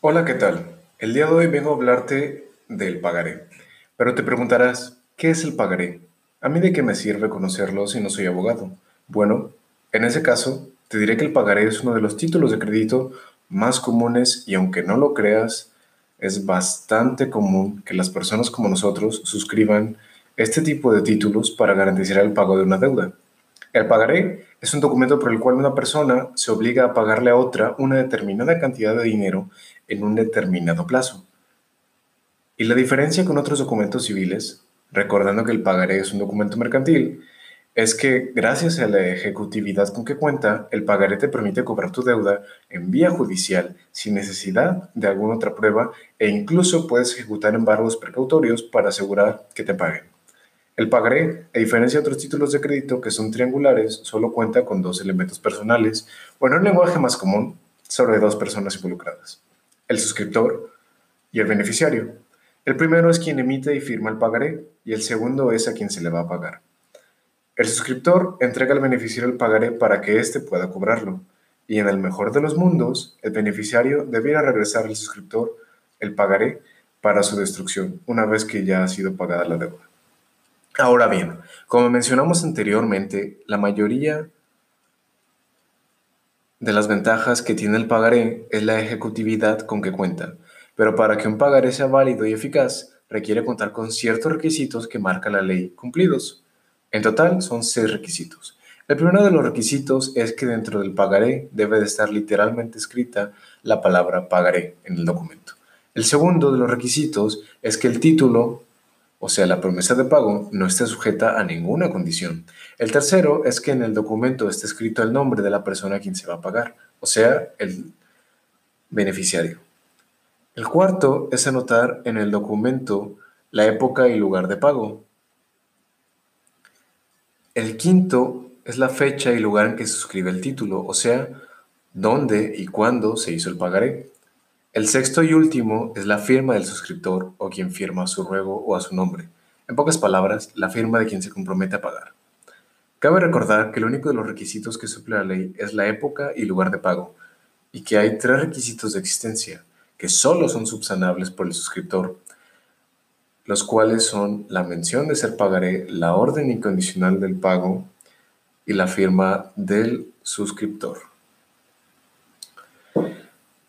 Hola, ¿qué tal? El día de hoy vengo a hablarte del pagaré. Pero te preguntarás, ¿qué es el pagaré? ¿A mí de qué me sirve conocerlo si no soy abogado? Bueno, en ese caso, te diré que el pagaré es uno de los títulos de crédito más comunes y aunque no lo creas, es bastante común que las personas como nosotros suscriban este tipo de títulos para garantizar el pago de una deuda. El pagaré es un documento por el cual una persona se obliga a pagarle a otra una determinada cantidad de dinero en un determinado plazo. Y la diferencia con otros documentos civiles, recordando que el pagaré es un documento mercantil, es que gracias a la ejecutividad con que cuenta, el pagaré te permite cobrar tu deuda en vía judicial sin necesidad de alguna otra prueba e incluso puedes ejecutar embargos precautorios para asegurar que te paguen. El pagaré, a diferencia de otros títulos de crédito que son triangulares, solo cuenta con dos elementos personales, o en un lenguaje más común, sobre dos personas involucradas, el suscriptor y el beneficiario. El primero es quien emite y firma el pagaré y el segundo es a quien se le va a pagar. El suscriptor entrega al beneficiario el pagaré para que éste pueda cobrarlo y en el mejor de los mundos, el beneficiario debiera regresar al suscriptor el pagaré para su destrucción una vez que ya ha sido pagada la deuda. Ahora bien, como mencionamos anteriormente, la mayoría de las ventajas que tiene el pagaré es la ejecutividad con que cuenta, pero para que un pagaré sea válido y eficaz, requiere contar con ciertos requisitos que marca la ley cumplidos. En total son seis requisitos. El primero de los requisitos es que dentro del pagaré debe de estar literalmente escrita la palabra pagaré en el documento. El segundo de los requisitos es que el título o sea, la promesa de pago no está sujeta a ninguna condición. El tercero es que en el documento esté escrito el nombre de la persona a quien se va a pagar, o sea, el beneficiario. El cuarto es anotar en el documento la época y lugar de pago. El quinto es la fecha y lugar en que se suscribe el título, o sea, dónde y cuándo se hizo el pagaré. El sexto y último es la firma del suscriptor o quien firma a su ruego o a su nombre. En pocas palabras, la firma de quien se compromete a pagar. Cabe recordar que el único de los requisitos que suple la ley es la época y lugar de pago, y que hay tres requisitos de existencia, que solo son subsanables por el suscriptor, los cuales son la mención de ser pagaré, la orden incondicional del pago y la firma del suscriptor.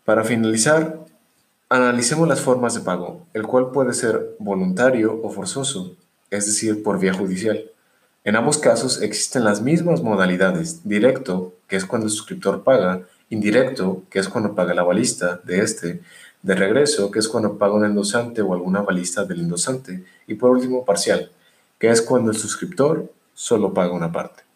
Para finalizar, analicemos las formas de pago, el cual puede ser voluntario o forzoso, es decir, por vía judicial. En ambos casos existen las mismas modalidades, directo, que es cuando el suscriptor paga, indirecto, que es cuando paga la balista de este, de regreso, que es cuando paga un endosante o alguna balista del endosante, y por último parcial, que es cuando el suscriptor solo paga una parte.